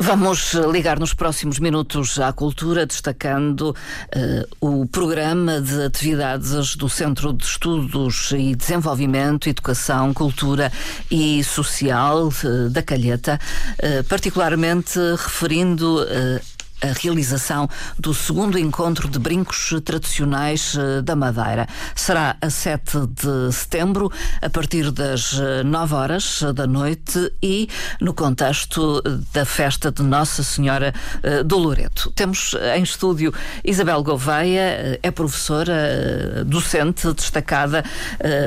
Vamos ligar nos próximos minutos à cultura, destacando uh, o programa de atividades do Centro de Estudos e Desenvolvimento, Educação, Cultura e Social uh, da Calheta, uh, particularmente referindo a realização do segundo encontro de brincos tradicionais eh, da Madeira. Será a 7 de setembro, a partir das 9 eh, horas da noite e no contexto da festa de Nossa Senhora eh, do Loreto. Temos em estúdio Isabel Gouveia, é professora, docente destacada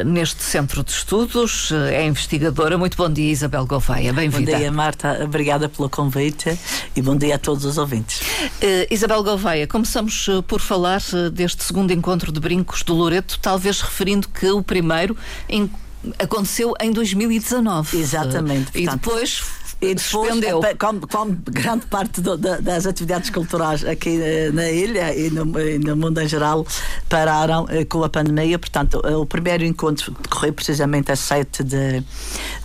neste centro de estudos, é investigadora. Muito bom dia, Isabel Gouveia. Bem-vinda. Bom dia, Marta. Obrigada pelo convite e bom dia a todos os ouvintes. Uh, Isabel Gouveia, começamos uh, por falar uh, deste segundo encontro de brincos do Loreto, talvez referindo que o primeiro em, aconteceu em 2019. Exatamente. e depois e depois, como, como, grande parte do, da, das atividades culturais aqui na ilha e no, e no, mundo em geral pararam com a pandemia, portanto, o primeiro encontro decorreu precisamente a 7 de,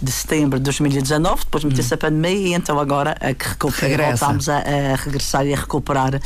de setembro de 2019, depois meteu-se a pandemia e então agora a que voltámos a, a, regressar e a recuperar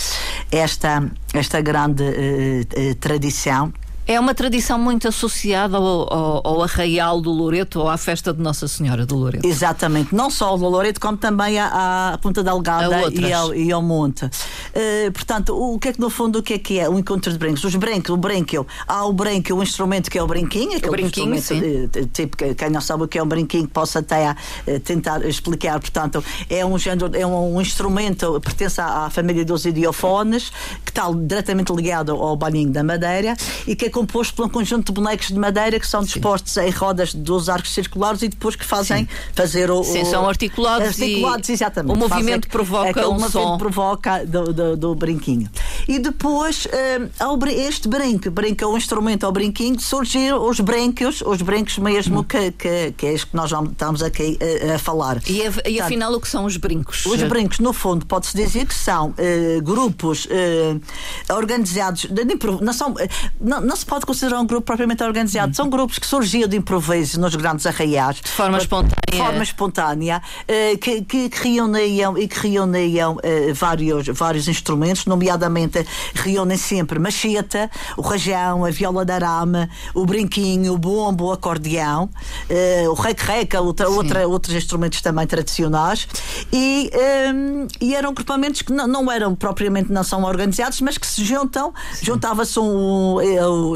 esta, esta grande uh, uh, tradição é uma tradição muito associada ao, ao, ao, arraial do Loreto ou à festa de Nossa Senhora do Loreto. Exatamente, não só ao do Loreto, como também à, à Ponta Delgada e ao, e ao, Monte. Uh, portanto, o, que é que no fundo o que é que é o encontro de brincos? Os brincos, o brinquio, há o brinquio, o instrumento que é o brinquinho, o brinquinho, sim. Uh, tipo, quem não sabe o que é um brinquinho, posso até uh, tentar explicar. Portanto, é um género, é um, um instrumento, pertence à, à, família dos idiofones, que está diretamente ligado ao balinho da madeira e que é composto por um conjunto de bonecos de madeira que são dispostos Sim. em rodas dos arcos circulares e depois que fazem Sim. fazer o, Sim, são articulados, articulados e exatamente. O movimento fazem, provoca é, o, o som. provoca do, do, do, brinquinho. E depois, um, este brinco, brinco é um instrumento ao brinquinho, surgiram os brincos, os brincos mesmo hum. que, que, que é isto que nós estamos aqui a, a falar. E, a, e afinal, o que são os brincos? Os brincos, no fundo, pode-se dizer que são uh, grupos uh, organizados, de, não, são, não, não se pode considerar um grupo propriamente organizado. São grupos que surgiam de improviso nos grandes arraiais. De forma espontânea. De forma espontânea, uh, que, que, reuniam e que reuniam uh, vários, vários instrumentos, nomeadamente reúnem sempre macheta, o rajão, a viola de arame, o brinquinho, o bombo, o acordeão, uh, o rec-reca, outra, outra, outros instrumentos também tradicionais. E, um, e eram grupamentos que não, não eram propriamente, não são organizados, mas que se juntam, juntava-se um,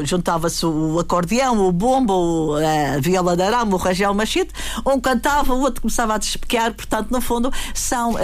juntava-se o acordeão, o bombo, a viola de arame, o rajão machete, um cantava, o outro começava a despequear, portanto, no fundo, são uh,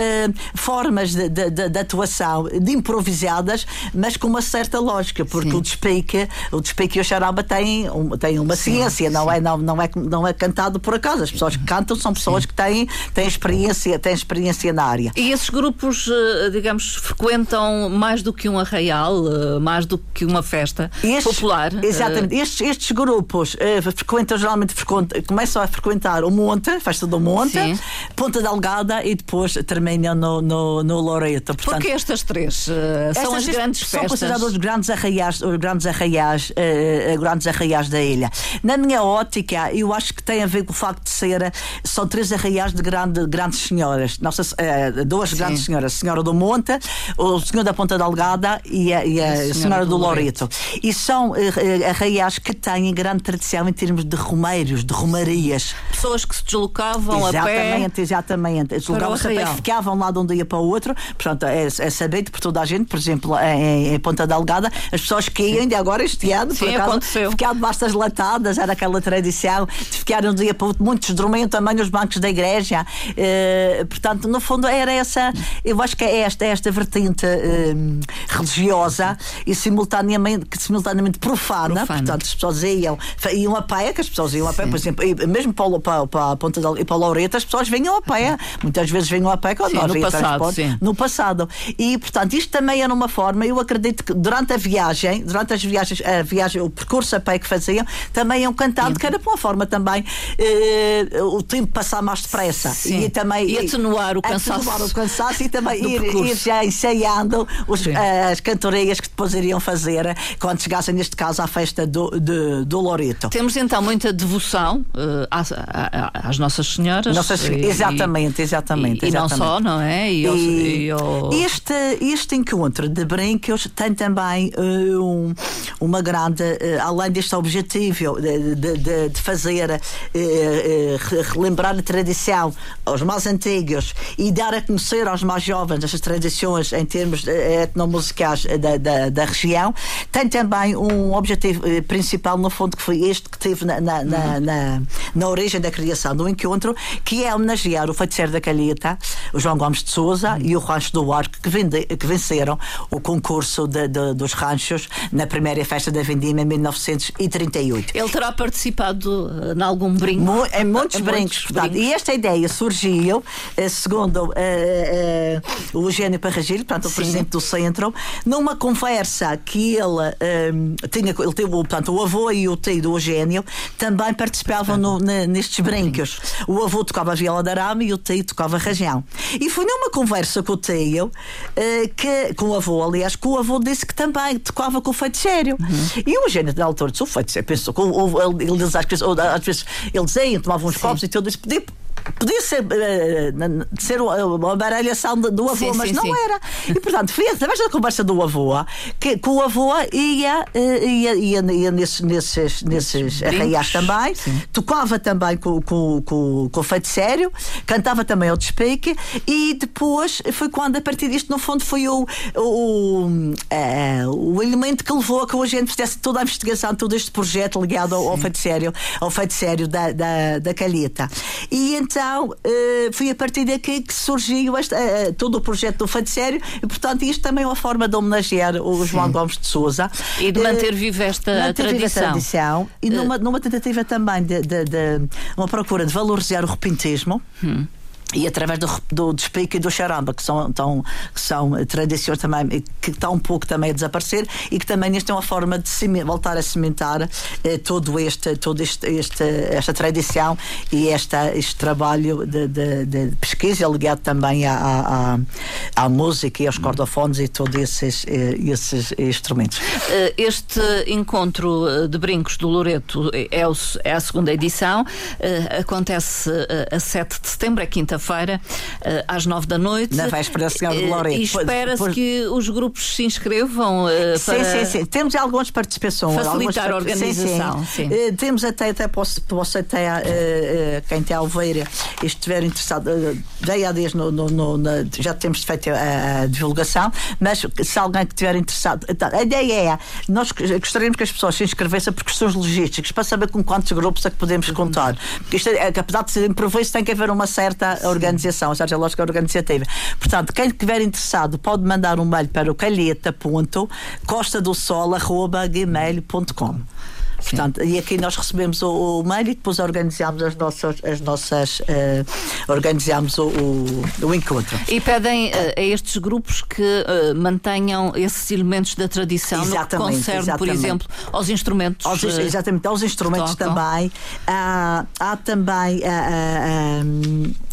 formas de, de, de, de, atuação de improvisadas, mas com uma certa lógica, porque sim. o despeque, o despeque e o charaba têm, um, têm uma sim, ciência, sim. não é, não, não, é, não é cantado por acaso. As pessoas que cantam são pessoas que têm, têm, experiência, têm experiência na área. E esses grupos, eh, digamos, frequentam mais do que um arraial, eh, mais do que uma festa estes, popular? Exatamente. Estes, estes grupos uh, frequentam, geralmente frequentam, começam a frequentar o Monte, Festa do Monte, Sim. Ponta Delgada e depois terminam no, no, no Loreto. Portanto, Porque estas três uh, são as grandes festas? São considerados os grandes arraiais, os grandes arraiais, uh, grandes arraiais da ilha. Na minha ótica, eu acho que tem a ver com o facto de ser, são três arraiais de grande, grandes senhoras. Nossa, uh, duas Sim. grandes senhoras, a Senhora do Monte, o Senhor da Ponta Delgada e a, e a, a Senhora, senhora, do, do Loreto. E são arraiais que têm grande tradição em termos de romeiros, de romarias. Pessoas que se deslocavam exatamente, a pé. Exatamente. Deslocavam-se a pé, ficavam lá de um dia para o outro. Portanto, é, é sabido por toda a gente, por exemplo, em, em Ponta Delgada, as pessoas que ainda agora este ano, Sim, por acaso, aconteceu. debaixo das latadas, era aquela tradição de ficar um dia para o outro. Muitos dormiam também nos bancos da igreja. Uh, portanto, no fundo, era essa, eu acho que é esta, esta vertente uh, religiosa e simultaneamente, que simultaneamente profana, profana, portanto, as pessoas iam, iam a pé, que as pessoas iam a pé, Sim. por exemplo, mesmo para, para, para a Ponta e para a Laureta, as pessoas vinham a pé. Muitas vezes vinham a pé quando sim, nós no passado, sim. no passado. E, portanto, isto também era uma forma eu acredito que durante a viagem, durante as viagens, a viagem, o percurso a pé que faziam, também iam cantando, que era uma forma também uh, o tempo passar mais depressa. Sim. E também e atenuar o cansaço. Atenuar o cansaço e também ir, ir, já ensaiando os, as cantorias que depois iriam fazer quando chegassem, neste caso, à festa do, de, do Loreto. Temos então muita devoção uh, às, às, Nossas Senhoras. Nossas, e, exatamente, exatamente. E, e, não só, não é? E, e, e este, este encontro de brincos tem também uh, um, uma grande, uh, além deste objetivo de, de, de, de fazer, relembrar a tradição aos mais antigos e dar a conhecer aos mais jovens as tradições em termos etnomusicais da, da, da região, tem também um objetivo principal, no fundo, que foi este que teve na, na, na, na, na origem da criação do encontro, que é homenagear o feiticeiro da Calheta, o João Gomes de Souza e o Rancho do Arco, que, vende, que venceram o concurso de, de, dos ranchos na primeira festa da Vendima em 1938. Ele terá participado uh, em algum brinco? Mo em muitos em brincos. Muitos brincos. E esta ideia surgiu, uh, segundo uh, o Eugênio Parragilho, portanto, o Sim. presidente do centro, numa conversa que ele tinha, ele teve, portanto, o avô e o tio do Eugênio também participavam no, nestes brincos. O avô tocava viola de arame e o tio tocava rajão. E foi numa conversa com o tio, uh, que, com o avô, aliás, que o avô disse que também tocava com o feiticeiro. Uhum. E o Eugênio, da altura, disse: o feiticeiro pensou, ele, ele, ele, às vezes, ele dizia, tomava uns Sim. copos e tudo isso, podia ser, uh, ser uma baralhação do avô, sim, mas sim, não sim. era. E portanto, foi através da conversa do avô que, que o avô ia, uh, ia, ia, ia nesses, nesses, nesses arraiais também, tocava também com, com, com, com o feiticeiro, cantava também ao despique e depois foi quando, a partir disto, no fundo, foi o, o, uh, o elemento que levou a que a gente fizesse toda a investigação, todo este projeto ligado ao, ao feiticeiro, ao feiticeiro da, da, da Calheta. E então uh, foi a partir daqui que surgiu este, uh, todo o projeto do Feiticeiro e, portanto, isto também é uma forma de homenagear o João Sim. Gomes de Souza. E de manter viva esta manter tradição. Viva tradição e numa, numa tentativa também de, de, de, uma procura de valorizar o repentismo. Hum e através do, do despique e do charamba, que são, tão, que são tradições também que estão um pouco também a desaparecer e que também isto é uma forma de voltar a cimentar eh, todo este, todo este, este, esta tradição e esta, este trabalho de, de, de pesquisa ligado também à, à, à, música e aos cordofones e todos esses, eh, esses instrumentos. Eh, este encontro eh, de brincos do Loreto é, o, é a segunda edição, eh, acontece a 7 de setembro, é quinta feira eh, às nove da noite. Na véspera da Senhora de Loreto. E espera-se que os grupos se inscrevam uh, para. Sim, sim, sim. Temos algumas participações. Facilitar a organização. Sim, sim. sim. Temos até, até posso, posso até quem tem Alveira estiver interessado, uh, há dias no, no, no na, já temos feito a, a, divulgação, mas se alguém que estiver interessado. Então, a ideia é, nós gostaríamos que as pessoas se inscrevessem por questões logísticas, para saber com quantos grupos é que podemos contar. Porque isto é, apesar de ser improviso, tem que haver uma certa organização, a lógica organizativa. Portanto, quem estiver interessado pode mandar um mail para o calheta.costadosol.gmail.com Portanto, e aqui nós recebemos o, o mail e depois organizamos as nossas, as nossas uh, organizamos o, o, o, encontro. E pedem uh, a estes grupos que uh, mantenham esses elementos da tradição exatamente, no que concerne, exatamente. por exemplo, aos instrumentos. Aos, exatamente, aos instrumentos também. Há, há também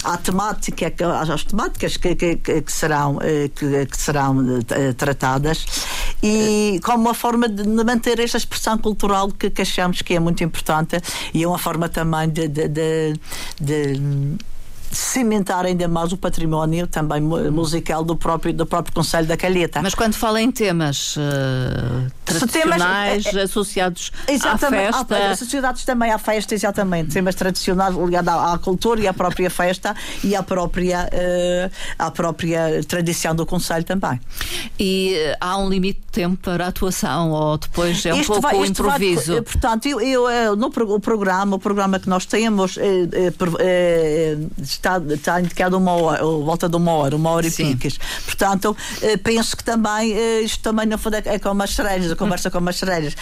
a, temática, as temáticas que, que, que serão, que, que serão tratadas e como uma forma de manter esta expressão cultural que que achamos que é muito importante e é uma forma também de, de, de, de cimentar ainda mais o património também musical do próprio, do próprio Conselho da Calheta. Mas quando fala em temas uh, tradicionais temas, é, é, associados à festa... Associados também à festa, exatamente. Temas tradicionais ligados à, à, cultura e à própria festa e à própria, uh, à própria tradição do Conselho também. E há um limite de tempo para a atuação ou depois é um isto pouco vai, improviso? Vai, portanto, eu, eu, no o programa, o programa que nós temos está, está indicado uma hora, volta de uma hora, uma hora Sim. e piques. Portanto, eh, penso que também, eh, isto também no fundo é, é como as cerejas, a conversa com as cerejas.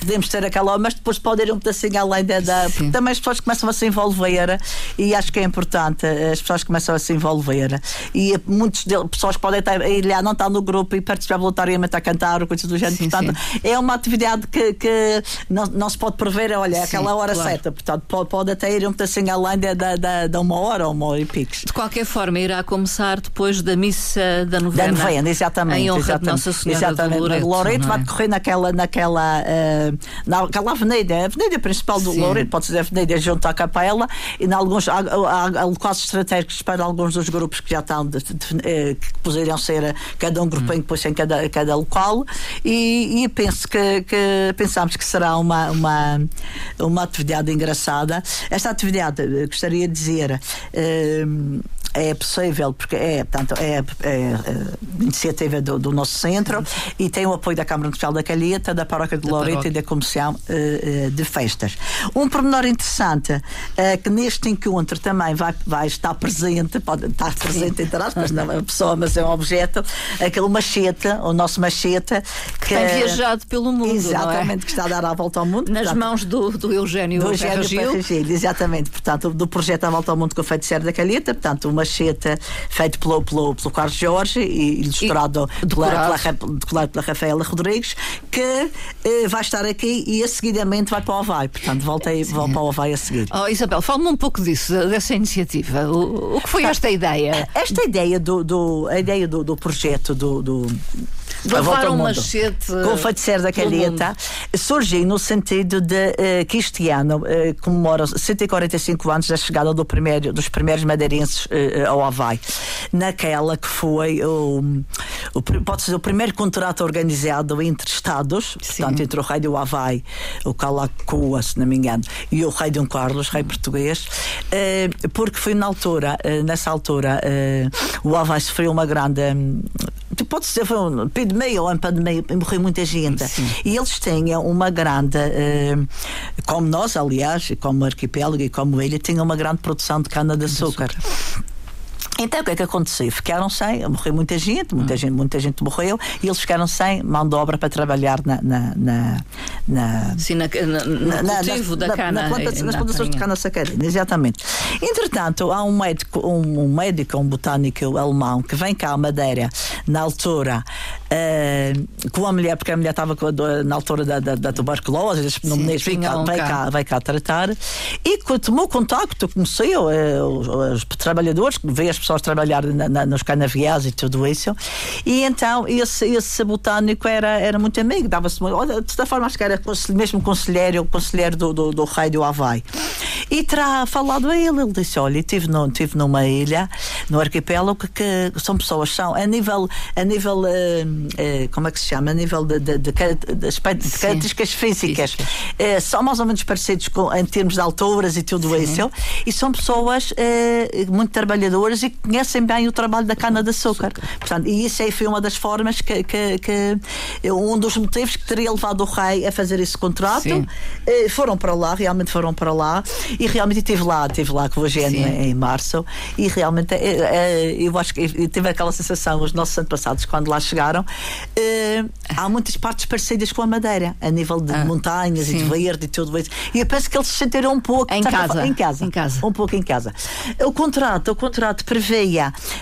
Podemos ter aquela, mas depois pode ir um pedacinho além da. da porque também as pessoas começam a se envolver e acho que é importante, as pessoas começam a se envolver. E muitas pessoas podem estar, ir lá, não estar no grupo e participar voluntariamente a cantar ou coisas do género. Sim, portanto, sim. é uma atividade que, que não, não se pode prever, olha, sim, aquela hora claro. certa. Portanto, pode, pode até ir um pedacinho além da, da, da uma hora ou uma hora e. De qualquer forma, irá começar depois da missa da novena. Da novena, exatamente. Em honra exatamente, de Nossa Senhora exatamente. Loreto, Loreto vai é? decorrer naquela, naquela, uh, naquela avenida, a avenida principal do Sim. Loreto, pode ser a avenida junto à capela, e em alguns, há, há, estratégicos para alguns dos grupos que já estão, de, de, de, eh, que poderiam ser cada um grupinho, hum. depois em cada, cada local, e, e penso que, que pensamos que será uma, uma, uma atividade engraçada. Esta atividade, eh, gostaria de dizer, uh, um, é possível, porque é, portanto, é, é, é iniciativa do, do, nosso centro e tem o apoio da Câmara Municipal da Calheta, da Paróquia de Loreto e da Comissão uh, de Festas. Um pormenor interessante é que neste encontro também vai, vai estar presente, pode estar presente entre aspas, não é uma pessoa, mas é um objeto, aquele machete, o nosso machete que, que tem viajado pelo mundo. Exatamente, é? que está a dar a volta ao mundo. Nas portanto, mãos do, do Eugênio, do Eugênio Gil. Exatamente, portanto, do projeto A Volta ao Mundo com o Feiticeiro da Calheta, portanto, uma macheta feito pelo, pelo, pelo Carlos Jorge e ilustrado e pela, pela, pela Rafaela Rodrigues, que eh, vai estar aqui e a seguidamente vai para o Havaí. Portanto, voltei vou para o Havaí a seguir. Oh, Isabel, fala-me um pouco disso, dessa iniciativa. O, o que foi esta ideia? Esta ideia do, do, a ideia do, do projeto do, do levar um machete com o feiticeiro da calheta. Surgiu no sentido de uh, que este ano uh, comemora 145 anos da chegada do primeiro, dos primeiros madeirenses uh, ao Havaí. Naquela que foi o, o, pode ser o primeiro contrato organizado entre Estados Sim. portanto entre o rei do Havaí o Calacua, se não me engano e o rei Dom Carlos, rei português porque foi na altura nessa altura o Havaí sofreu uma grande pode ser foi um pandemia ou em pandemia morreu muita gente. Sim. e eles tinham uma grande uh, como nós aliás como arquipélago e como ele tinham uma grande produção de cana de açúcar. De açúcar. Então o que é que aconteceu? Ficaram sem, morreu muita gente, muita gente, muita gente morreu e eles ficaram sem mão de obra para trabalhar na, na, na, na Sim, na, na, na cultivo da cana. Na, planta, nas plantações de cana sacarina, exatamente. Entretanto, há um médico, um, um, médico, um botânico alemão que vem cá à Madeira na altura uh, com a mulher, porque a mulher estava na altura da, da, da tuberculose, das pneumonias, vem, cá, um cá. vem cá tratar e tomou contacto, conheceu uh, os, os trabalhadores, veio as pessoas trabalhar na, na, nos canaviais e tudo isso. E então esse, esse botânico era, era muito amigo, dava-se olha, de certa forma acho que era mesmo conselheiro, conselheiro do, do, do rei do Havaí. E terá falado a ele, ele disse: Olha, estive, no, estive numa ilha, no arquipélago, que, que são pessoas, são a nível, a nível uh, uh, como é que se chama? A nível de, de, de, de características físicas, uh, são mais ou menos parecidos com, em termos de alturas e tudo Sim. isso. E são pessoas muito trabalhadoras e conhecem bem o trabalho da cana-de-açúcar. Portanto, e isso aí foi uma das formas que, que, que, um dos motivos que teria levado o rei a fazer esse contrato. Eh, foram para lá, realmente foram para lá, e realmente estive lá, estive lá com o Eugênio em, em, março, e realmente eh, eh, eu acho que tive aquela sensação, os nossos antepassados, quando lá chegaram, há muitas partes parecidas com a Madeira, a nível de ah, montanhas sim. e de verde e tudo isso. E eu penso que eles se sentiram um pouco em casa. Em casa. Em casa. Um pouco em casa. O contrato, o contrato preveia,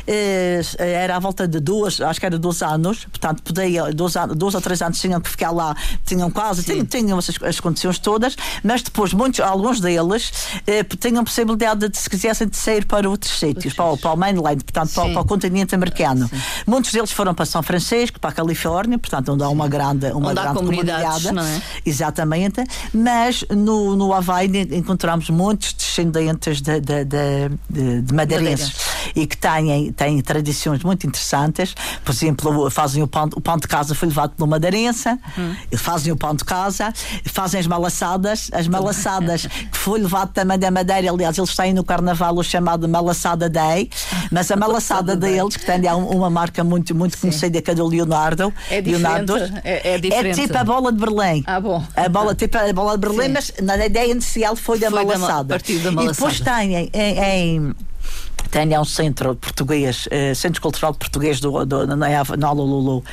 eh, era à volta de duas, acho que era dois anos, portanto, podia, dois, dois ou três anos tinham que ficar lá, tinham quase, tinham, tinham as, as, condições todas, mas depois muitos, alguns deles eh, tinham possibilidade de, se quisessem, de sair para outros sítios, para, para, o mainland, portanto, para, para, o continente americano. Sim. Muitos deles foram para São Francisco, para a Califórnia, portanto, onde há uma grande, uma onde grande comunidade. É? Exatamente, mas no, no Havaí encontramos muitos descendentes de, de, de, de madeirenses e que têm, têm tradições muito interessantes. Por exemplo, fazem o pão, o pão de casa foi levado pela madeirença, hum. fazem o pão de casa, fazem as malaçadas, as malaçadas que foi levado também da Madeira. Aliás, eles têm no carnaval o chamado Malaçada Day, mas a malaçada deles, que tem uma marca muito, muito conhecida, que é do Leonardo. É Leonardo, é, é, diferente. É tipo a bola de Berlim. Ah, bom. A bola, tipo a bola de Berlim, Sim. mas na ideia inicial foi da foi malaçada. Da, da. E depois têm em, em tenha um centro português, uh, Centro Cultural Português do, do, na, na Lulu, uh,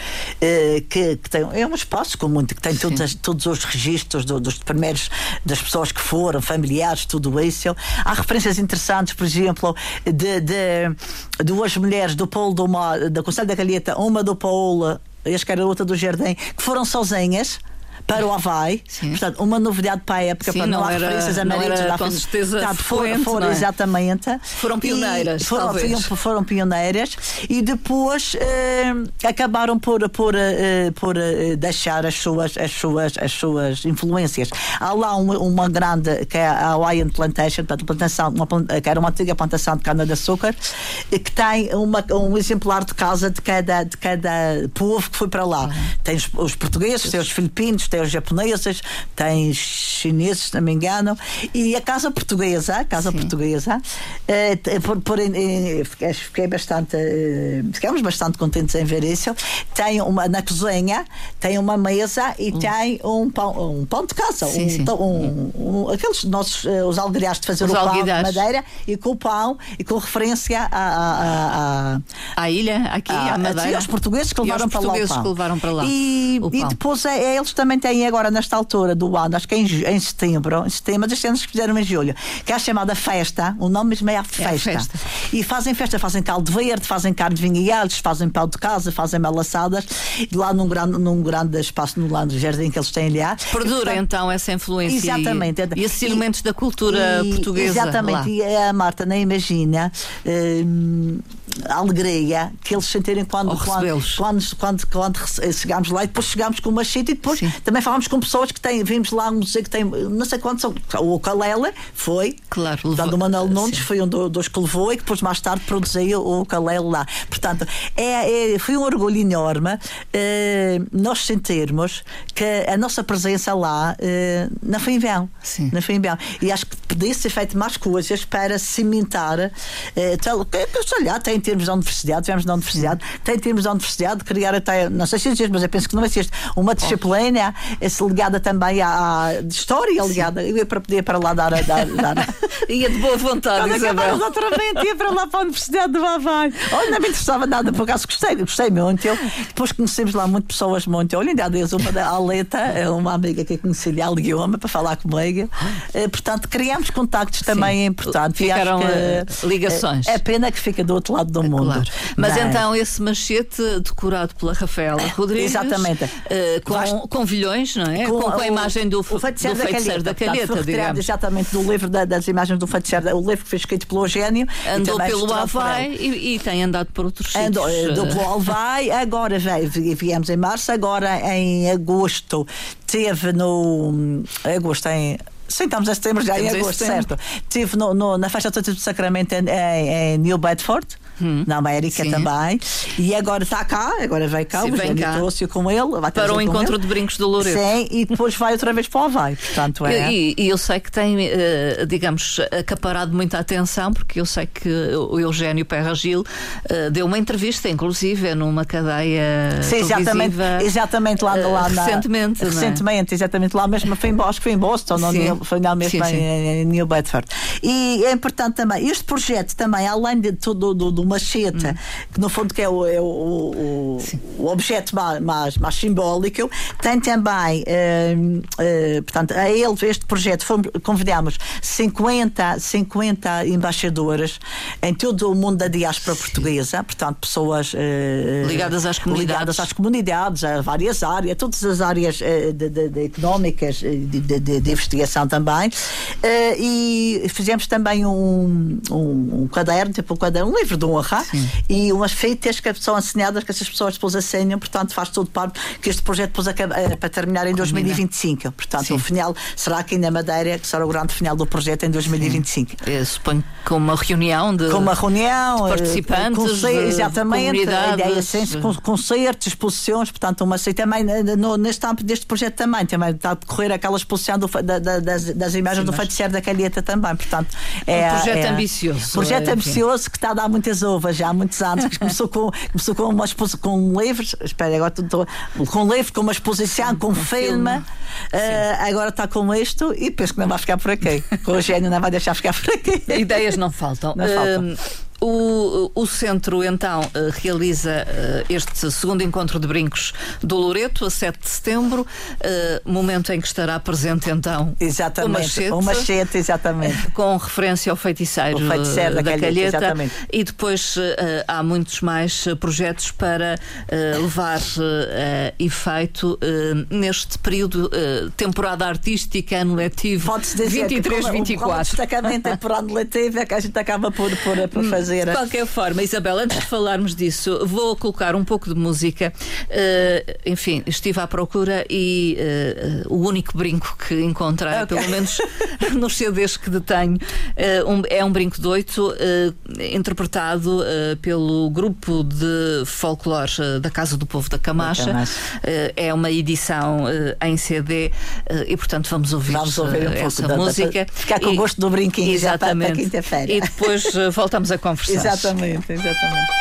que, que, tem, é um espaço com muito, que tem todos, todos os registros do, dos primeiros, das pessoas que foram, familiares, tudo isso. Há referências interessantes, por exemplo, de, de duas mulheres do Polo do Mar, da Conselho da Calheta, uma do Paulo, acho que era outra do Jardim, que foram sozinhas para o Havaí. Sim. Portanto, uma novidade para a época, Sim, para não, não há era, referências a maridos. Era, com certeza tá, foram, foram é? exatamente. Foram pioneiras. Foram, foram, pioneiras e depois eh, acabaram por, por, eh, por eh, deixar as suas, as, suas, as suas influências. Há lá uma, uma grande, que é a Hawaiian Plantation, portanto, plantação, uma, que era uma antiga plantação de cana-de-açúcar, que tem uma, um exemplar de casa de cada, de cada povo que foi para lá. Uhum. Tem os, os portugueses, tem os filipinos, tem os japoneses, tem chineses, se não me engano, e a casa portuguesa, a casa Sim. portuguesa, eh, por, por, eh, fiquei bastante, eh, ficamos bastante contentes em ver isso. Tem uma na cozinha, tem uma mesa e hum. tem um pão, um pão de casa, sim, um, sim. Um, um, aqueles nossos eh, os algariás de fazer os o pão de madeira e com o pão e com referência a, a ilha aqui, a madeira. Sim, aos portugueses que levaram para lá. Que levaram para lá. E, e depois é, é, eles também têm agora, nesta altura do ano, acho que é em, em setembro, em setembro, mas este ano que fizeram em julho, que é a chamada festa, o nome mesmo é a festa. É a festa. E fazem festa, fazem caldo verde, fazem carne de vinho e alhos, fazem pão de casa, fazem melaçadas, lá num grande, num grande espaço no lado do jardim que eles têm ali. Perdura então essa influência. Exatamente. E, e esses elementos da cultura e, portuguesa. Exatamente. Lá. E a Marta nem imagina. Hum, a alegria que eles sentirem quando, quando, quando, quando, quando, chegámos lá e depois chegámos com uma chita e depois Sim. também falámos com pessoas que têm, vimos lá um museu que tem não sei quantos. O Calela foi, claro, portanto, o Manuel Nunes foi um dos que levou e que depois mais tarde produziu o Calelo lá. Portanto, é, é, foi um orgulho enorme eh, nós sentirmos que a nossa presença lá eh, não foi em vão. Sim. Não foi em vão. E acho que podia ser feito mais coisas para cimentar, eh, tal, sei lá, tem termos da universidade, tivemos na universidade, tem em termos da universidade, criar até, não sei se existe, mas eu penso que não existe, uma disciplina esse ligada também à, à de história, ligada, eu ia para poder para lá dar. dar, dar. ia de boa vontade, Isabel. Exatamente, ia para lá para a Universidade do Havaí. Olha, não me interessava nada, por acaso gostei, gostei muito. Eu, depois conhecemos lá muito pessoas muito. Olha, ainda há dias uma da Aleta, é uma amiga que eu conheci ali, a Leguioma, para falar comigo. Eh, portanto, criamos contactos também, é importante. Ficaram que, eh, ligações. É, é pena que fica do outro lado do mundo. Claro. Mas Bem. então esse machete decorado pela Rafaela Rodrigues. Exatamente. Uh, com, com vilhões, não é? Com, com, com a imagem do, o feiticeiro, do feiticeiro da calheta, da calheta Exatamente, do livro da, das imagens do feiticeiro, o livro que foi escrito pelo Eugênio. Andou pelo Alvai e, e, tem andado por outros Andou, sítios. Andou pelo Alvai, agora veio, viemos em março, agora em agosto teve no. Agosto em Sim, estamos em setembro, já em agosto, certo. Estive no, no, na festa do Sacramento em, em, em New Bedford hum. na América Sim. também. E agora está cá, agora veio cá, Sim, o Gênio trouxe com ele. Vai para o encontro ele. de brincos do Loureiro. Sim, e depois vai outra vez para o Havaí. Portanto, é... e, e eu sei que tem, uh, digamos, acaparado muita atenção, porque eu sei que o Eugênio Perra Gil uh, deu uma entrevista, inclusive, numa cadeia. Sim, exatamente, exatamente lá, uh, lá na, recentemente. É? Recentemente, exatamente lá mesmo, foi em, que foi em Boston, não, foi mesmo sim, em, New Bedford. E é importante também, este projeto também, além de tudo do, do machete, hum. que no fundo que é o, é o, o, o objeto mais, mais, mais, simbólico, tem também, uh, uh, portanto, a ele, este projeto, fomos, convidamos 50, 50 embaixadoras em todo o mundo da diáspora portuguesa, portanto, pessoas uh, ligadas às comunidades. Ligadas às comunidades, a várias áreas, todas as áreas de, de, de económicas, de, de, investigação também. e fizemos também um, um, um caderno, tipo um caderno, um livro de honra, Sim. e umas feitas que são assinadas que essas pessoas depois assinam, portanto faz tudo parte que este projeto depois acaba, é para terminar em 2025. Portanto, Sim. o final será aqui na Madeira, que será o grande final do projeto em 2025. Eu suponho com uma reunião de, com uma reunião, de participantes, conce, exatamente, ideia, assim, de... concertos, exposições, portanto, uma assim, também no, neste âmbito deste projeto também, também está a decorrer aquela exposição do, da, da, das, das imagens Sim, do feiticeiro da Calheta também, portanto é um projeto é, ambicioso. Projeto é, ambicioso que está a dar muitas ovas já há muitos anos, que começou com, começou com uma exposição com livros, espera, agora estou com livro, com uma exposição, com um filme, filme. Uh, agora está com isto e penso que não vai ficar por aqui. Com o gênio não vai deixar ficar por aqui. Ideias não faltam. Não faltam. O, o centro então eh, realiza uh, este segundo encontro de brincos do Loreto a 7 de setembro, uh, momento em que estará presente então exatamente, o machete, o machete exatamente. com referência ao feiticeiro, o feiticeiro da, da calheta, calheta e depois há muitos mais projetos para levar efeito neste período temporada artística ano letivo 23-24. O destacamento é por ano letivo é que a gente acaba por, por, por fazer fazer. De qualquer forma, Isabel, antes de falarmos disso, vou colocar um pouco de música. Uh, enfim, estive à procura e uh, o único brinco que encontrei, okay. pelo menos nos CDs que detenho, uh, um, é um brinco de oito, interpretado pelo grupo de folclore da Casa do Povo da Camacha. é uma edição em CD e, portanto, vamos ouvir, vamos ouvir um essa da, música. Da, ficar com o gosto do brinquinho exatamente. quinta-feira. E depois voltamos a conversar. Exatamente, exatamente.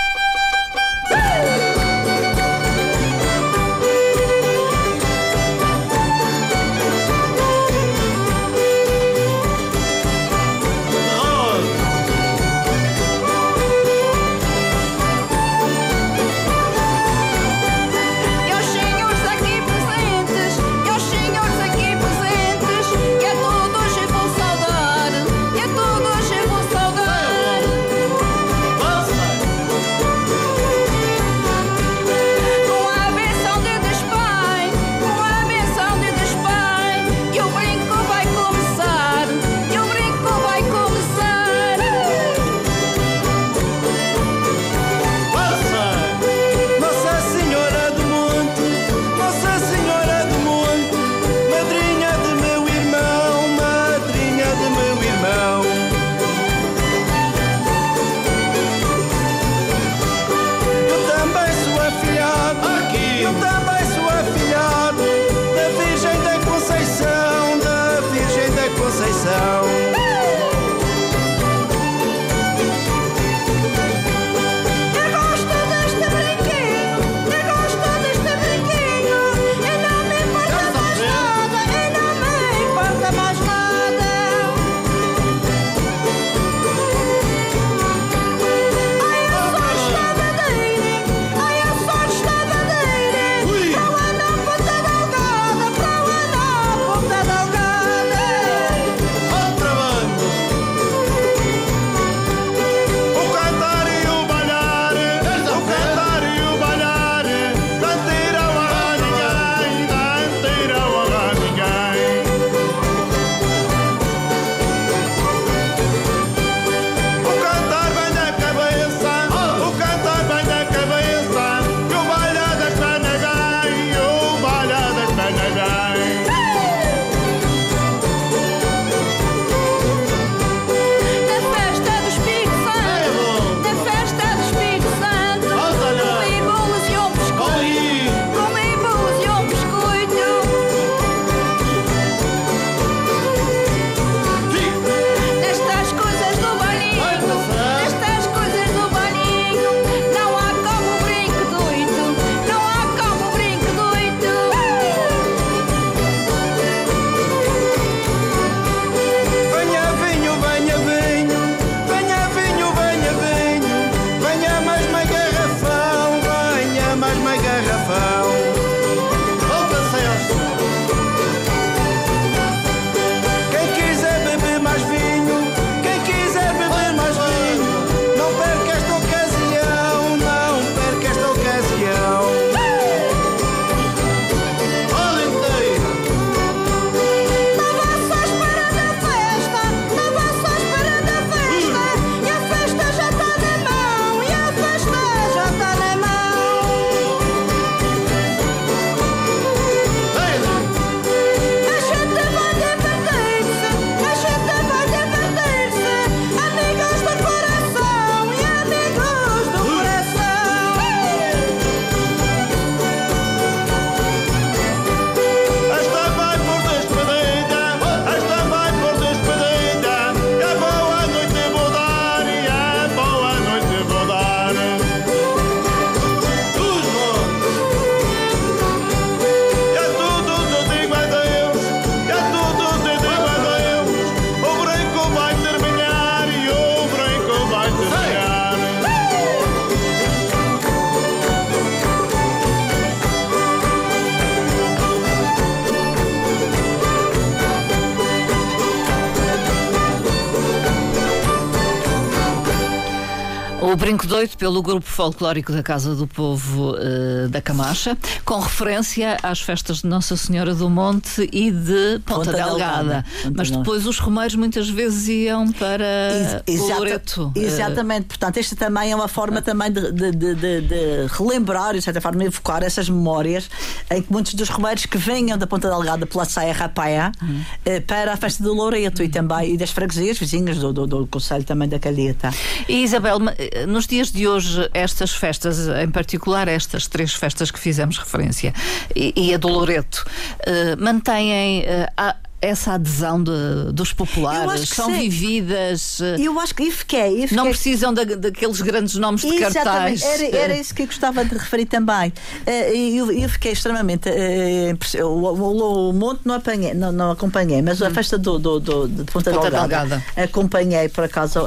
Brinco Doido, pelo grupo folclórico da Casa do Povo uh, da Camacha, com referência às festas de Nossa Senhora do Monte e de Ponta, Ponta Delgada. Ponta Mas depois os romeiros muitas vezes iam para Ex o Loreto. Exatamente, portanto, esta também é uma forma também de, de, de, de relembrar, de certa forma, evocar essas memórias em que muitos dos romeiros que venham da Ponta Delgada pela Saia Rapaia uhum. uh, para a festa do Loreto e também e das freguesias vizinhas do, do, do Conselho também da Calheta. E Isabel, nos dias de hoje, estas festas, em particular estas três festas que fizemos referência, e, e a do Loreto, uh, mantêm uh, essa adesão de, dos populares, são vividas. Eh, eu acho que e fiquei, e fiquei... não precisam da, daqueles grandes nomes de Exatamente. cartaz. Era, era isso que eu gostava de referir também. Eh, eu, eu fiquei extremamente. Eh, o, o, Monte não apanhei, não, não acompanhei, mas a hum. festa do, do, do de Ponta, Ponta Delgada, Delgada, acompanhei por acaso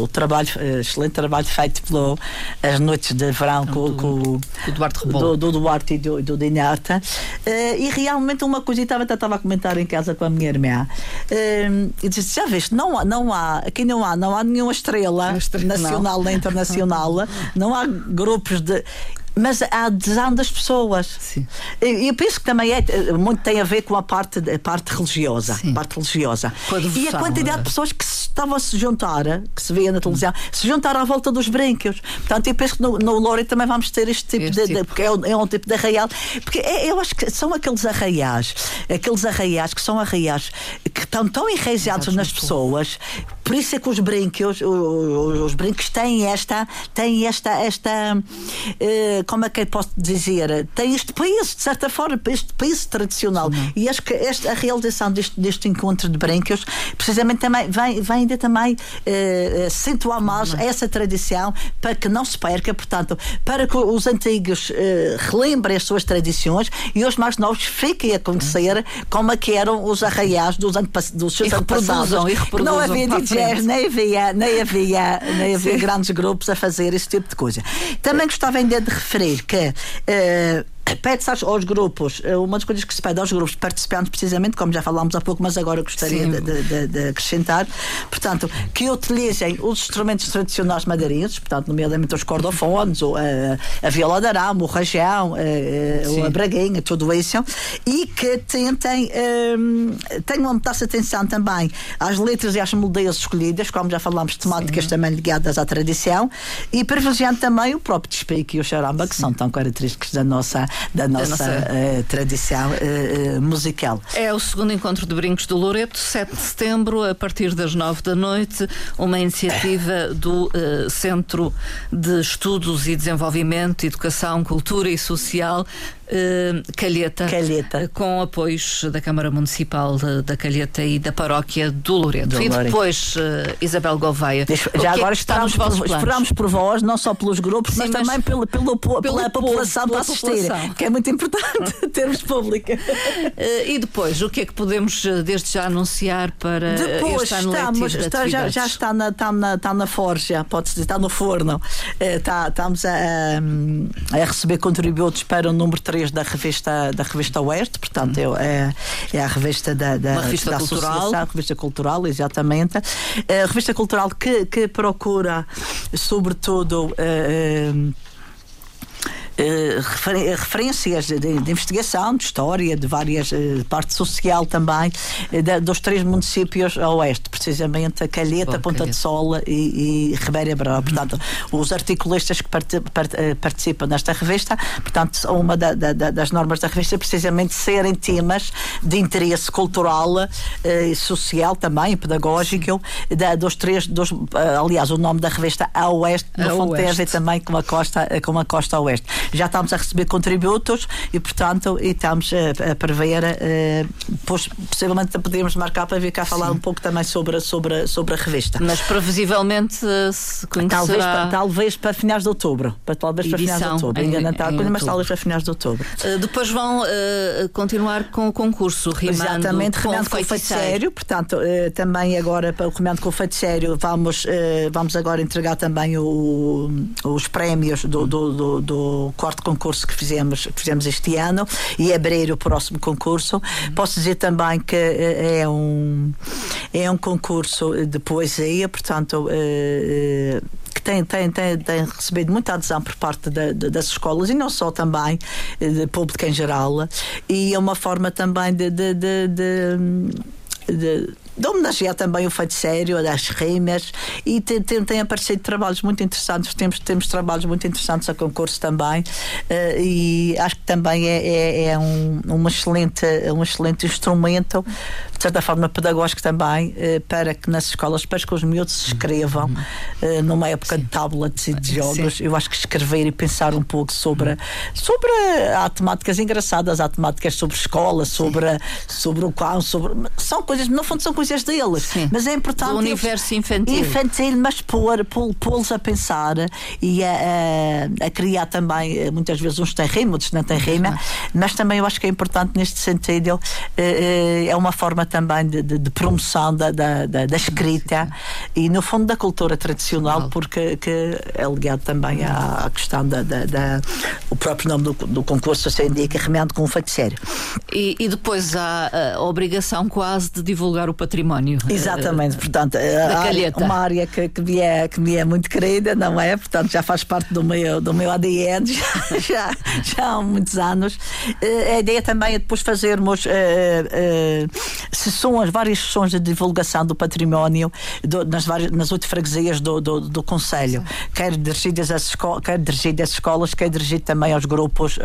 o trabalho, excelente trabalho feito pelo as noites de verão com, do, com, com Duarte Do, do Duarte e do, do Dinata. E realmente uma coisa, estava, estava a comentar em casa com a minha irmã uh, e disse: Já viste, não, não há, aqui não há, não há nenhuma estrela, estrela nacional não. nem internacional, não há grupos de mas a adesão das pessoas. Sim. Eu penso que também é, muito tem a ver com a parte, a parte religiosa. Sim. Parte religiosa. E a quantidade de pessoas que estavam a se juntar, que se vê na televisão, hum. se juntaram à volta dos brincos. Portanto, eu penso que no, no Lore também vamos ter este tipo este de, tipo. porque é um, é um, tipo de arraial. Porque é, eu acho que são aqueles arraiais, aqueles arraiais que são arraiais que estão tão enraizados nas pessoas por isso é que os brincos, os, os brincos têm esta, têm esta, esta, uh, como é que eu posso dizer, têm este peso, de certa forma, este peso tradicional. Sim. E acho que esta, a realização deste, deste encontro de brincos, precisamente também, vem ainda também uh, acentuar mais essa tradição para que não se perca, portanto, para que os antigos uh, relembrem as suas tradições e os mais novos fiquem a conhecer como é que eram os arraiais dos, dos seus antepassados. E não havia DJ nem havia, nem havia, nem havia grandes grupos a fazer esse tipo de coisa. Também gostava ainda de referir que. Uh, pede-se aos, grupos, eh, uma das coisas que se pede aos grupos participantes, precisamente, como já falámos há pouco, mas agora gostaria de, de, de, acrescentar, portanto, que utilizem os instrumentos tradicionais madeirenses, portanto, nomeadamente os cordofones, ou, a, eh, a viola de arame, o rajão, a, eh, a braguinha, tudo isso, e que tentem, um, tenham muita atenção também às letras e às melodias escolhidas, como já falámos, temáticas Sim. também ligadas à tradição, e privilegiando também o próprio despique e o charamba, que são tão característicos da nossa da nossa, nossa... Uh, tradição uh, musical. É o segundo encontro de Brincos do Loreto, 7 de setembro, a partir das 9 da noite, uma iniciativa do Centro de Estudos e Desenvolvimento, Educação, Cultura e Social Calheta, Calheta, com apoios da Câmara Municipal da Calheta e da Paróquia do Lourenço. Do e depois, uh, Isabel Gouveia. Deixa, já é agora esperamos, por, por vós, não só pelos grupos, Sim, mas, mas, também pelo, pelo, pelo pela população para assistir, população. que é muito importante termos pública. E depois, o que é que podemos desde já anunciar para depois, este ano estamos, está, já, já está na, está na, está na forja, pode-se dizer, está no forno. Está, estamos a, a, receber contributos para o número 3 da revista, da revista Oeste, portanto é, é a revista da, da, revista da cultural. Revista cultural, exatamente. A revista cultural que, que procura, sobretudo, uh, eh, referências de, de, investigação, de história, de várias uh, parte social também, de, dos três municípios a oeste, precisamente a Calheta, Bom, Ponta Calheta. de Sola e, e Ribeira Brava. Portanto, os articulistas que part, part, participam nesta revista, portanto, uma da, da, das normas da revista é precisamente serem temas de interesse cultural e social também, pedagógico, da, dos três, dos, aliás, o nome da revista a oeste, no a ver também com a costa, com a costa oeste já estamos a receber contributos e, portanto, e estamos a, a prever, uh, pois, possivelmente podemos marcar para vir cá falar Sim. um pouco também sobre, sobre, sobre a revista. Mas previsivelmente se conhecerá... Talvez, para, talvez para finais de outubro. Para, talvez para finais de outubro. Não está mas talvez para finais de outubro. Uh, depois vão uh, continuar com o concurso, rimando Exatamente, com, com o feito sério. Portanto, também agora, para o remando com o feito sério, vamos, vamos agora entregar também o, os prémios do, do, do, do quarto concurso que fizemos, que fizemos este ano e abrir o próximo concurso. Uhum. Posso dizer também que eh, é um, é um concurso de poesia, portanto. Uh, que tem, tem, tem, tem recebido muita adesão por parte das escolas e não só também, de público em geral. E é uma forma também de, de, de, de de homenagear também o feito sério, as rimas e tem, tem, tem, aparecido trabalhos muito interessantes. Temos, temos trabalhos muito interessantes a concurso também uh, e acho que também é, é, é um, um, excelente, um excelente instrumento, de certa forma pedagógico também, uh, para que nas escolas, para que os miúdos se escrevam uh, numa época Sim. de tablets e de jogos. Sim. Eu acho que escrever e pensar um pouco sobre, sobre há temáticas engraçadas, há temáticas sobre escola, sobre, sobre o qual, sobre. São coisas, no fundo, são coisas deles. Sim. Mas é importante. Do universo infantil. Infantil, mas pôr, pô-los a pensar e a, a, a, criar também, eh, muitas vezes uns têm rima, outros não têm rima, mas também eu acho que é importante neste sentido, eh, eh, é uma forma também de, de, de promoção da, da, da, da escrita e, no fundo, da cultura tradicional, porque que é ligado também à, à questão da, da, da, O próprio nome do, do concurso se indica remendo com um feito sério. E, e depois há a obrigação quase de divulgar o património. Eh, Exatamente, portanto, área, uma área que, que, me é, que me é muito querida, não é? Portanto, já faz parte do meu, do meu ADN já, já, já há muitos anos. Uh, a ideia também é depois fazermos uh, uh, sessões, várias sessões de divulgação do património do, nas, várias, nas oito freguesias do, do, do Conselho, quer dirigidas às, quer dirigidas às escolas, quer dirigido também aos grupos,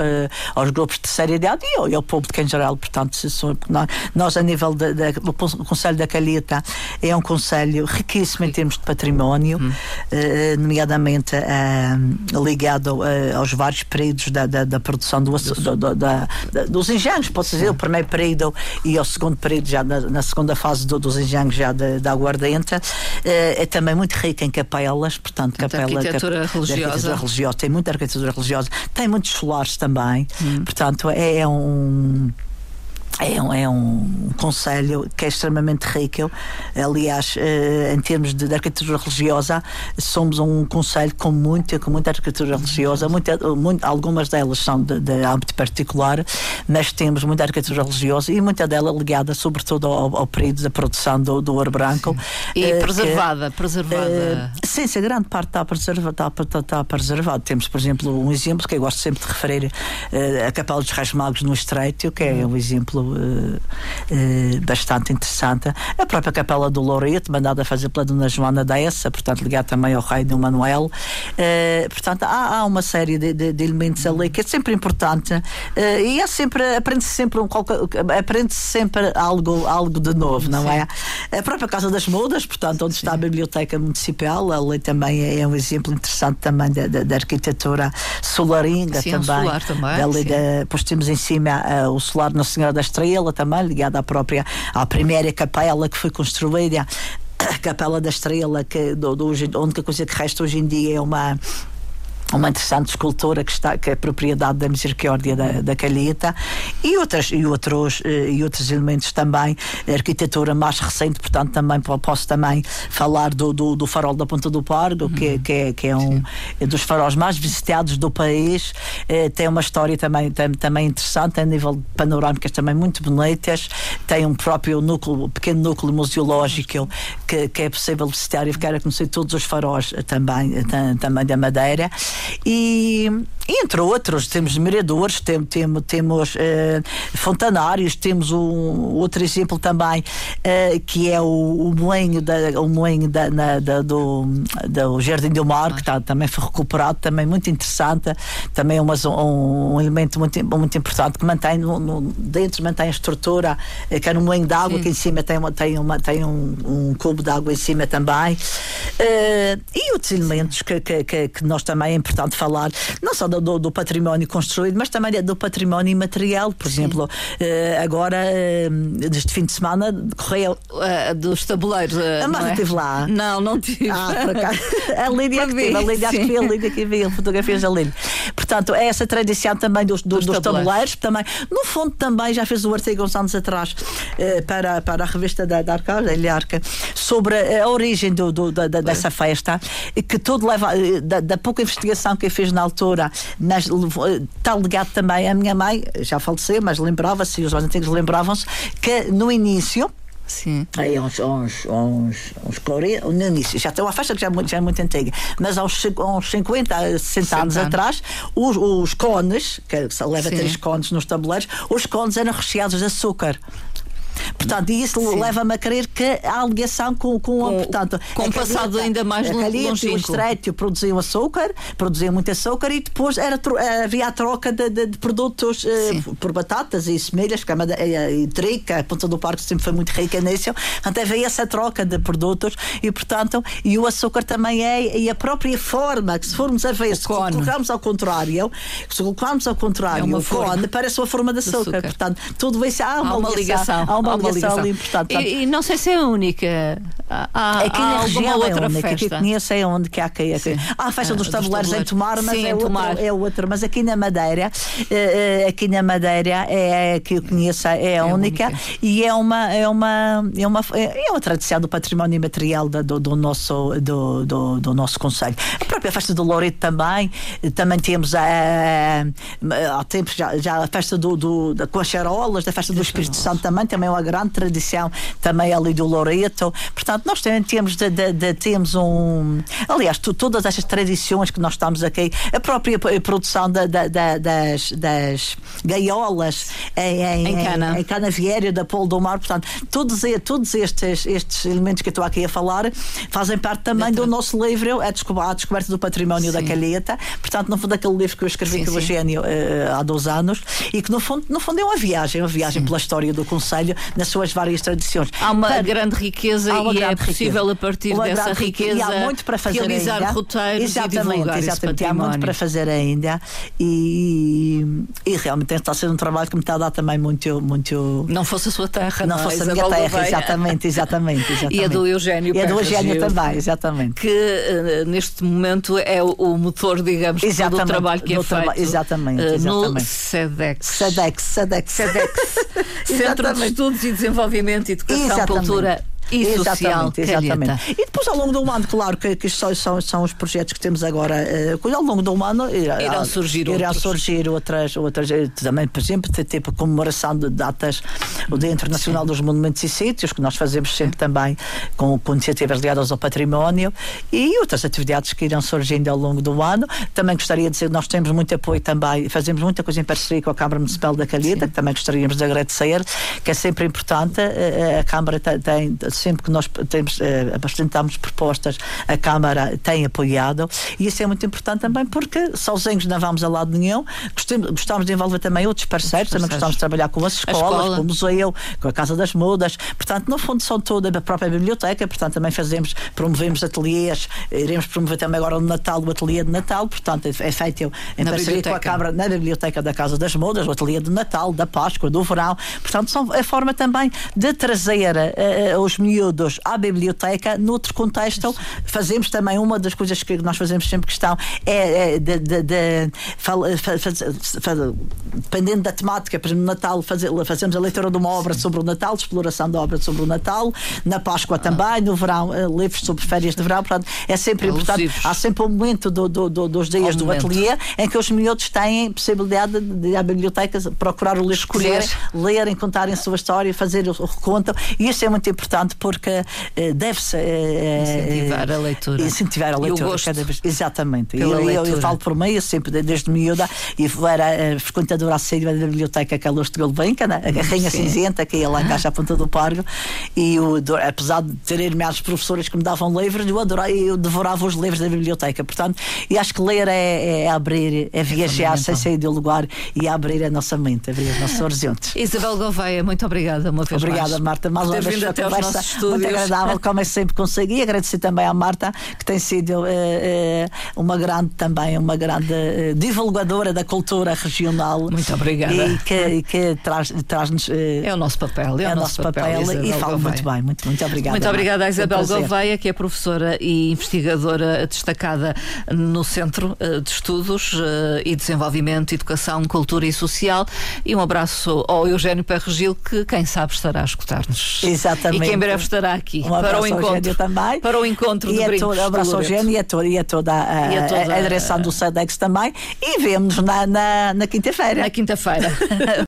aos grupos de terceira idade e ao, e ao público em geral. Portanto, sessões, nós, nós, a nível do Conselho da Calheta, é um conselho riquíssimo em termos de património, hum. uh, nomeadamente uh, ligado uh, aos vários períodos da, da, da produção do, do, da, dos engenhos, pode dizer, o primeiro período e o segundo período, já na, na segunda fase dos engenhos já da aguardente. é também muito rica em capelas, portanto, capela. Arquitetura cap, religiosa. Arquitetura religiosa. Tem muita arquitetura religiosa, tem muitos solares também, hum. portanto, é, é um é um, é um conselho que é extremamente rico. Aliás, eh, em termos de, de, arquitetura religiosa, somos um conselho com muita, com muita arquitetura religiosa. Muita, muito, algumas delas são de, de, âmbito particular, mas temos muita arquitetura religiosa e muita dela ligada, sobretudo, ao, ao período da produção do, do ouro branco. Sim. E uh, preservada, que, preservada. Uh, sim, sim, a grande parte está preservada. Está, está, está preservado. Temos, por exemplo, um exemplo que eu gosto sempre de referir: uh, a Capela dos Reis Magos no Estreito, que é um exemplo uh, bastante interessante. A própria Capela do Loreto, mandada a fazer pela Dona Joana Dessa, portanto, ligada também ao Rei do Manuel. portanto, há, há, uma série de, de, de, elementos ali que é sempre importante e é sempre, aprende-se sempre, um, aprende sempre algo, algo de novo, não é? A própria Casa das Mudas, portanto, onde está a Biblioteca Municipal, ali também é, é um exemplo interessante também da, da, da arquitetura solaringa sim, também. solar também. Dali, da, pois temos em cima uh, o solar Nossa Senhora da Estrela também, ligado à própria, à primeira capela que foi construída a Capela da Estrela, que, do, do, a única coisa que resta hoje em dia é uma uma interessante escultura que está que é propriedade da Misericórdia da, da Calheta e outras e outros eh, e outros elementos também arquitetura mais recente portanto também posso também falar do, do, do farol da Ponta do Pargo que, uhum. que, é, que é um Sim. dos faróis mais visitados do país eh, tem uma história também tem, também interessante a nível de panorâmicas também muito bonitas tem um próprio núcleo pequeno núcleo museológico que, que é possível visitar e ficar a conhecer todos os faróis também também da Madeira e entre outros, temos miradores, tem, tem, temos uh, fontanários, temos um outro exemplo também uh, que é o, o moinho, da, o moinho da, na, da, do, do Jardim do Mar, que tá, também foi recuperado, também muito interessante, também é uma, um, um, elemento muito, muito importante que mantém no, no, dentro mantém a estrutura, uh, que é no moinho d'água, que em cima tem, uma, tem, uma, tem um, um cubo de água em cima também. e outros elementos que, que, que, que nós também importante falar, não só do, do, património construído, mas também do património imaterial. Por Sim. exemplo, uh, agora, uh, deste fim de semana, decorreu. Uh, dos tabuleiros. a Marta não é? lá. Não, não tive. Ah, por acaso. A Lídia que teve, a Lídia que viu, a Lídia que viu, fotografias da Lídia. Portanto, é essa tradição também dos, dos, dos tabuleiros. tabuleiros, também, no fundo, também já fez o artigo uns anos atrás para, para a revista da, da Arca, da Arca, sobre a origem do, do da, dessa festa, que tudo leva, da, da pouca investigação que eu fiz na altura, nas, está ligado também à minha mãe, já faleceu, mas lembrava-se, os antigos lembravam-se, que no início Sim. Aí uns, uns, uns, uns 40, no início, já tem uma festa que já é muito, já é muito antiga, mas há uns, cin- uns 50, 60 anos anos. atrás, os, os cones, que se leva Sim. três cones nos tabuleiros, os cones eram recheados de açúcar. Portanto, isso leva-me a crer que há a ligação com, com, Com- portanto, com um passado ainda mais a calheta e o estreito produziam açúcar, produziam muito açúcar e depois era, havia a troca de, de- de produtos Sim. por batatas e semelhas, made- eh, e a Ponta do Parque sempre foi muito rica nisso. Portanto, havia essa troca de produtos e, portanto, e o açúcar também é, e a própria forma, que se formos a ver, se colocarmos ao contrário, se colocarmos ao contrário, É uma o forma cone parece uma forma de açúcar. açúcar. Portanto, tudo isso há uma, Há uma ligação. Há uma há ligação, ali importante. Portanto, E, e não sei se é a única. Há, Aqui há na alguma região outra é única, que festa. conheço é onde que há aqui. aqui. Sim. Há a festa Ah, dos dos tabuleiros em. Tomar, mas Sim, é, Tomar. é outra. Mas aqui na Madeira, eh, eh, aqui na Madeira é a que eu conheço, é a a única, única. e é uma, é uma, é uma, é uma tradição do património imaterial do, do nosso, do, do, do nosso Conselho. A própria festa do Loreto também, eh, também temos a, há tempos já, já a festa do, do, da, com as charolas, da festa do Espírito Santo também, também é uma grande tradição, também ali do Loreto. Portanto, nós também temos, de, de- de- temos um. Aliás, tu- todas estas tradições que nós estamos aqui, a própria produção da- da- da- das, das gaiolas em, em, Em Cana. em Canaviério, da Polo do Mar, portanto, todos, todos estes, estes elementos que eu estou aqui a falar fazem parte também do nosso livro, a descoberta, a descoberta do património da Sim. Calheta, portanto, no fundo, aquele livro que eu escrevi Sim, com o sim. Eugénio eh, há dois anos e que, no fundo, no fundo, é uma viagem, uma viagem pela história do Conselho, nas suas várias tradições. Há uma Para- grande riqueza uma e é grande possível riqueza. a partir Uma dessa riqueza E há muito para fazer realizar ainda. roteiros exatamente, e divulgar exatamente. Há muito para fazer ainda e, e realmente está a ser um trabalho que me está a dar também muito. muito Não fosse a sua terra, não é? fosse a minha terra, Gouveia. exatamente, exatamente, exatamente. E a do Eugénio E a do Gil. também, exatamente. Que eh, neste momento é o, o motor, digamos, de todo o Exatamente, trabalho que é do feito exatamente, eh, no exatamente. SEDEX. SEDEX, SEDEX. SEDEX, Centro de. Estudos e Desenvolvimento, Educação, Exatamente. Cultura e Social. Exatamente, exatamente. Calheta. E depois ao longo do ano, claro que, que são, são, são os projetos que temos agora, eh, ao longo do ano irá, Irão surgir irá outros. surgir outras, outras eh, também, por exemplo, ter tipo comemoração de datas, o Dia Internacional dos Monumentos e Sítios, que nós fazemos sempre também com, com iniciativas ligadas ao património e outras atividades que irão surgindo ao longo do ano. Também gostaria de dizer que nós temos muito apoio também, fazemos muita coisa em parceria com a Câmara Municipal da Calheta, que também gostaríamos de agradecer, que é sempre importante. eh, A Câmara tem, tem- sempre que nós temos, eh, apresentamos propostas, a Câmara tem apoiado e isso é muito importante também porque sozinhos não vamos a lado nenhum. Gostamos, gostamos de envolver também outros parceiros, também gostamos de trabalhar com as escolas, escola. com o museu, com a Casa das Mudas. Portanto, no fundo, são toda a própria biblioteca. Portanto, também fazemos, promovemos ateliês, iremos promover também agora no Natal o ateliê de Natal. Portanto, é feito em Na parceria com a biblioteca. Câmara, na biblioteca da Casa das Mudas, o ateliê de Natal, da Páscoa, do verão. Portanto, são a forma também de trazer eh, os miúdos à biblioteca. Noutro contexto, fazemos também uma das coisas que nós fazemos sempre questão é, é de, de, de fala- faz- fa- dependendo da temática, por exemplo, no Natal fazemos a leitura de uma obra sobre o Natal, de exploração da obra sobre o Natal, na Páscoa também, no verão, eh, livros sobre férias de verão. Portanto, é sempre importante. Há sempre um momento do- do- do- dos dias Ao do momento. ateliê em que os miúdos têm possibilidade de, ir à biblioteca procurar o livro Escolher. lerem, contarem a sua história, fazer o, o reconto. E isso é muito importante porque eh, deve-se eh, Incentivar a leitura. Incentivar a E o leitura gosto cada vez. Exatamente. Eu, eu, eu falo por eu sempre, de- desde miúda, e era eh, frequentadora assídua da biblioteca Carlos de Gulbenkian, a Rainha Sim. Cinzenta, que ia lá em Caixa à Ponta do Pargo, e eu, apesar de terem as professoras que me davam livros, eu, adorava, eu devorava os livros da biblioteca. Portanto, e acho que ler é, é abrir, é viajar sem fundamental. sair do lugar e abrir a nossa mente, abrir os nossos horizontes. Isabel Gouveia, muito obrigada uma vez Obrigada, mais. Marta. Mais uma vez até uma aos estúdios. muito agradável, como eu sempre consegui. Agradecer também à Marta, que tem sido eh, eh, uma grande também, uma grande eh, divulgadora da cultura regional. Muito obrigada. E que, e que traz- traz-nos. É o nosso papel, é, é o nosso papel, e Isabel fala muito bem. Muito, muito obrigada. Muito obrigada à Marta. Um Isabel prazer. Gouveia, que é professora e investigadora destacada no Centro de Estudos e Desenvolvimento, Educação, Cultura e Social. E um abraço ao Eugénio Perregil, que quem sabe estará a escutar-nos. Exatamente. Breve estará aqui Um para o encontro. Também. Para o encontro e de a Brincos toda, um abraço do ao. Gênio e a toda, e a, toda a, E a toda a direção do SEDEX também. E vemos na, na, na quinta-feira. Na quinta-feira.